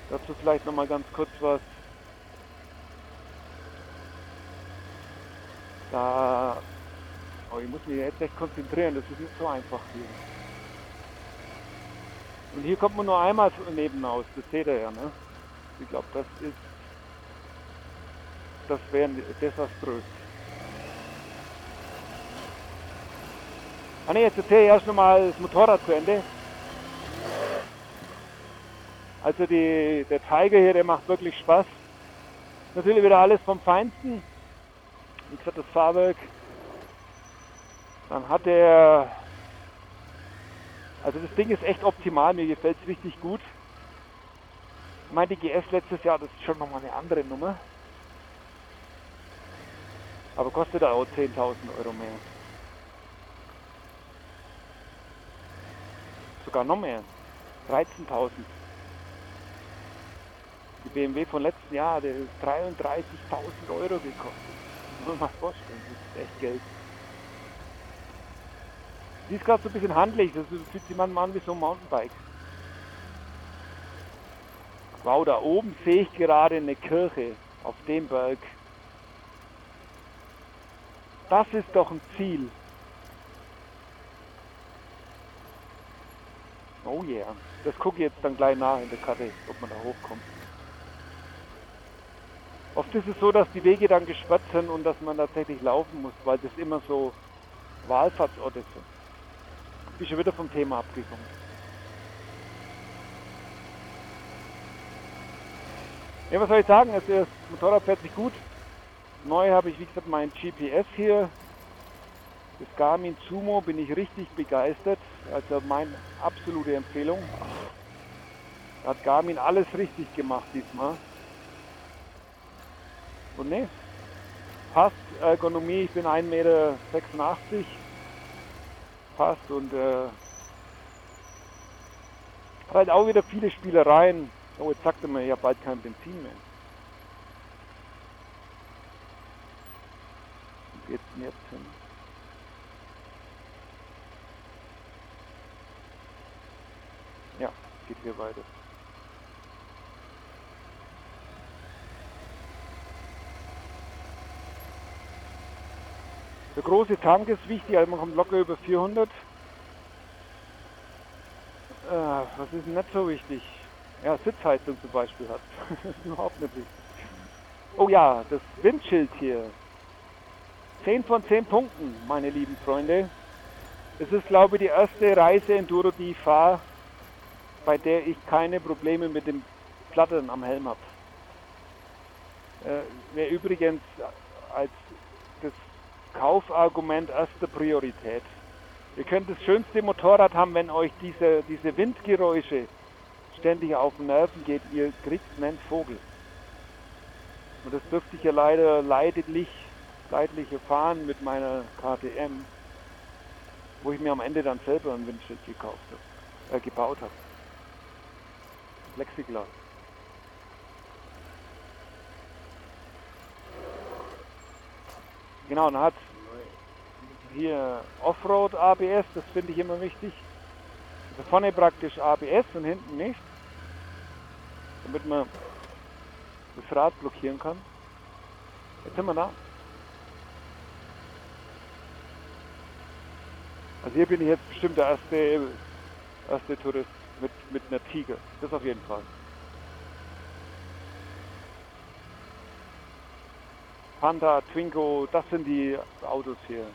Dazu vielleicht nochmal ganz kurz was. Da, oh, ich muss mich jetzt echt konzentrieren, das ist nicht so einfach hier. Und hier kommt man nur einmal neben aus, das seht ihr ja, ne? Ich glaube, das ist das wäre desaströs. Ah ne, jetzt erzähle ich erst nochmal das Motorrad zu Ende. Also die, der Tiger hier, der macht wirklich Spaß. Natürlich wieder alles vom Feinsten. Wie gesagt, das Fahrwerk. Dann hat er, also das Ding ist echt optimal, mir gefällt es richtig gut. Ich meine, die GS letztes Jahr, das ist schon nochmal eine andere Nummer. Aber kostet auch 10.000 Euro mehr. Sogar noch mehr. 13.000. Die BMW von letzten Jahr, ist 33.000 Euro gekostet. Muss man mal vorstellen, das ist echt Geld. Die ist gerade so ein bisschen handlich, das fühlt sich manchmal an wie so ein Mountainbike. Wow, da oben sehe ich gerade eine Kirche auf dem Berg. Das ist doch ein Ziel. Oh yeah. Das gucke ich jetzt dann gleich nach in der Karte, ob man da hochkommt. Oft ist es so, dass die Wege dann gesperrt sind und dass man tatsächlich laufen muss, weil das immer so Wahlfahrtsorte sind. Ich bin schon wieder vom Thema abgekommen. Ja, was soll ich sagen? Also das Motorrad fährt sich gut. Neu habe ich, wie gesagt, mein GPS hier. Das Garmin Sumo bin ich richtig begeistert. Also meine absolute Empfehlung. Da hat Garmin alles richtig gemacht diesmal. Und ne, passt. Ergonomie, ich bin 1,86 Meter. Passt und äh, halt auch wieder viele Spielereien. Oh, jetzt sagte man, habe bald kein Benzin mehr. geht's denn jetzt hin? Ja, geht hier weiter. Der große Tank ist wichtig, also man kommt locker über 400. Äh, was ist nicht so wichtig? Ja, Sitzheizung zum Beispiel hat. (laughs) das ist überhaupt nicht wichtig. Oh ja, das Windschild hier. 10 von 10 Punkten, meine lieben Freunde. Es ist, glaube ich, die erste Reise Enduro, die ich fahre, bei der ich keine Probleme mit dem Plattern am Helm habe. Äh, Wäre übrigens als Kaufargument erste Priorität. Ihr könnt das schönste Motorrad haben, wenn euch diese, diese Windgeräusche ständig auf den Nerven geht. Ihr kriegt einen Vogel. Und das dürfte ich ja leider leidlich seitliche Fahren mit meiner KTM, wo ich mir am Ende dann selber ein Windschild gekauft habe, äh, gebaut habe. Plexiglas. Genau, dann hat hier Offroad ABS, das finde ich immer wichtig. Also vorne praktisch ABS und hinten nicht, damit man das Rad blockieren kann. Jetzt sind wir da. Also hier bin ich jetzt bestimmt der erste, erste Tourist mit, mit einer Tiger. Das auf jeden Fall. Panda, Twingo, das sind die Autos hier.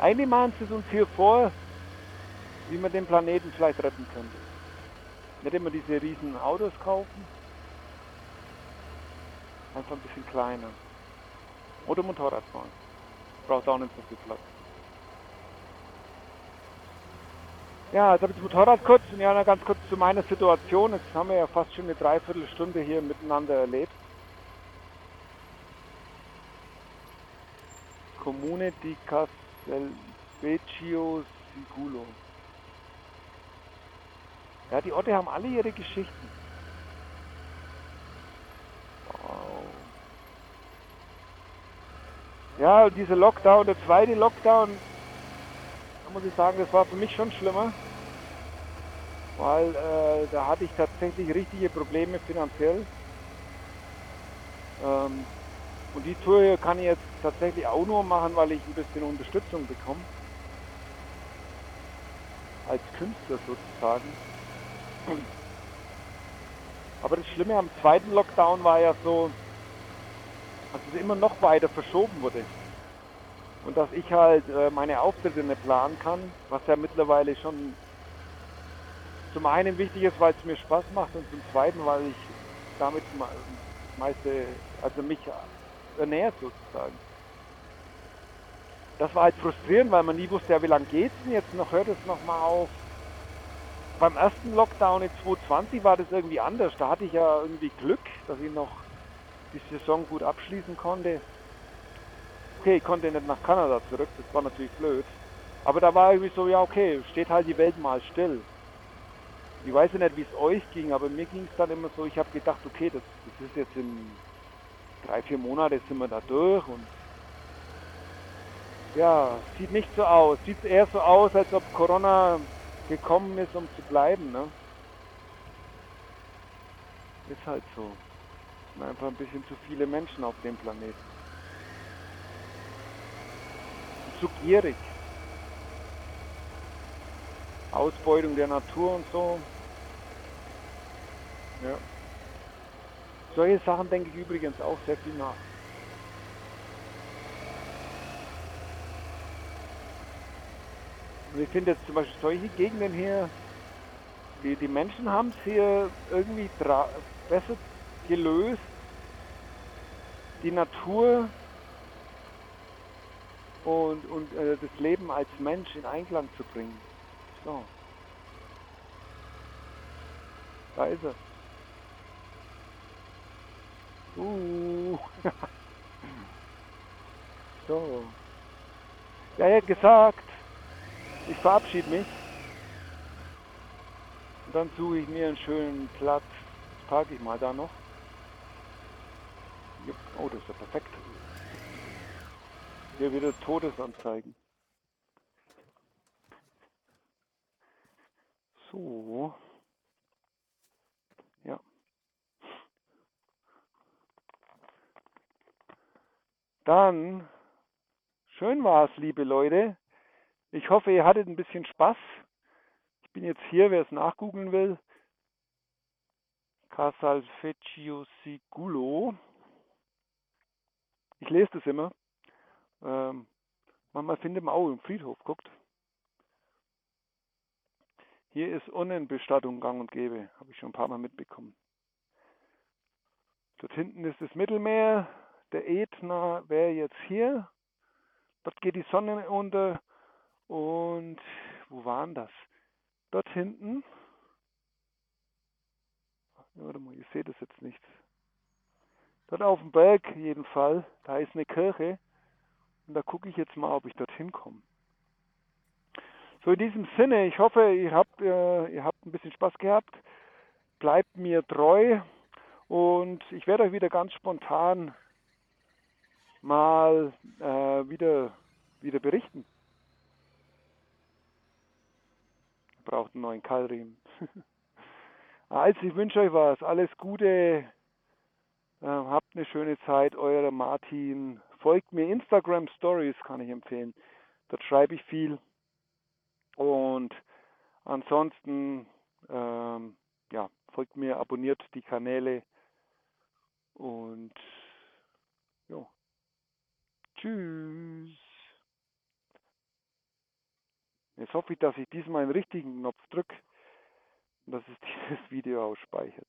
Eigentlich machen sie es uns hier vor, wie man den Planeten vielleicht retten könnte. Nicht immer diese riesen Autos kaufen, einfach ein bisschen kleiner. Oder Motorrad fahren. Braucht auch nicht so viel Platz. Ja, jetzt habe ich das Motorrad kurz und ja, ganz kurz zu meiner Situation. Jetzt haben wir ja fast schon eine Dreiviertelstunde hier miteinander erlebt. Comune di Castelvecchio Siculo. Ja, die Orte haben alle ihre Geschichten. Wow. Ja, dieser Lockdown, der zweite Lockdown, da muss ich sagen, das war für mich schon schlimmer, weil äh, da hatte ich tatsächlich richtige Probleme finanziell. Ähm, und die Tour hier kann ich jetzt tatsächlich auch nur machen, weil ich ein bisschen Unterstützung bekomme. Als Künstler sozusagen. Aber das Schlimme am zweiten Lockdown war ja so, dass es immer noch weiter verschoben wurde. Und dass ich halt äh, meine Auftritte nicht planen kann, was ja mittlerweile schon zum einen wichtig ist, weil es mir Spaß macht und zum zweiten, weil ich damit meiste, also mich ernährt sozusagen. Das war halt frustrierend, weil man nie wusste, ja, wie lange geht's denn jetzt noch, hört es nochmal auf beim ersten Lockdown in 2020 war das irgendwie anders. Da hatte ich ja irgendwie Glück, dass ich noch die Saison gut abschließen konnte. Okay, ich konnte nicht nach Kanada zurück, das war natürlich blöd. Aber da war irgendwie so, ja okay, steht halt die Welt mal still. Ich weiß ja nicht, wie es euch ging, aber mir ging es dann immer so, ich habe gedacht, okay, das, das ist jetzt in drei, vier Monaten sind wir da durch und ja, sieht nicht so aus. Sieht eher so aus, als ob Corona gekommen ist, um zu bleiben. Ne? Ist halt so. Sind einfach ein bisschen zu viele Menschen auf dem Planeten. Zu gierig. Ausbeutung der Natur und so. Ja. Solche Sachen denke ich übrigens auch sehr viel nach. Und ich finde jetzt zum Beispiel solche Gegenden hier, die, die Menschen haben es hier irgendwie besser gelöst, die Natur und, und äh, das Leben als Mensch in Einklang zu bringen. So. Da ist er. Uh. (laughs) so. Ja, er hat gesagt, ich verabschiede mich. Und dann suche ich mir einen schönen Platz. Parke ich mal da noch. Oh, das ist ja perfekt. Hier wieder Todesanzeigen. So. Ja. Dann, schön war es, liebe Leute. Ich hoffe, ihr hattet ein bisschen Spaß. Ich bin jetzt hier, wer es nachgoogeln will. Casalfecchio Sigulo. Ich lese das immer. Ähm, manchmal findet man auch im Friedhof, guckt. Hier ist Urnenbestattung gang und gäbe, habe ich schon ein paar Mal mitbekommen. Dort hinten ist das Mittelmeer, der Ätna wäre jetzt hier. Dort geht die Sonne unter und wo waren das? Dort hinten. Warte mal, ihr seht es jetzt nicht. Dort auf dem Berg jedenfalls, da ist eine Kirche. Und da gucke ich jetzt mal, ob ich dorthin komme. So in diesem Sinne, ich hoffe, ihr habt, äh, ihr habt ein bisschen Spaß gehabt. Bleibt mir treu und ich werde euch wieder ganz spontan mal äh, wieder, wieder berichten. braucht einen neuen Keilriemen. (laughs) also, ich wünsche euch was. Alles Gute. Äh, habt eine schöne Zeit. Euer Martin. Folgt mir Instagram Stories, kann ich empfehlen. Dort schreibe ich viel. Und ansonsten, ähm, ja, folgt mir, abonniert die Kanäle und ja, tschüss. Jetzt hoffe ich, dass ich diesmal einen richtigen Knopf drücke und dass es (laughs) dieses Video ausspeichert.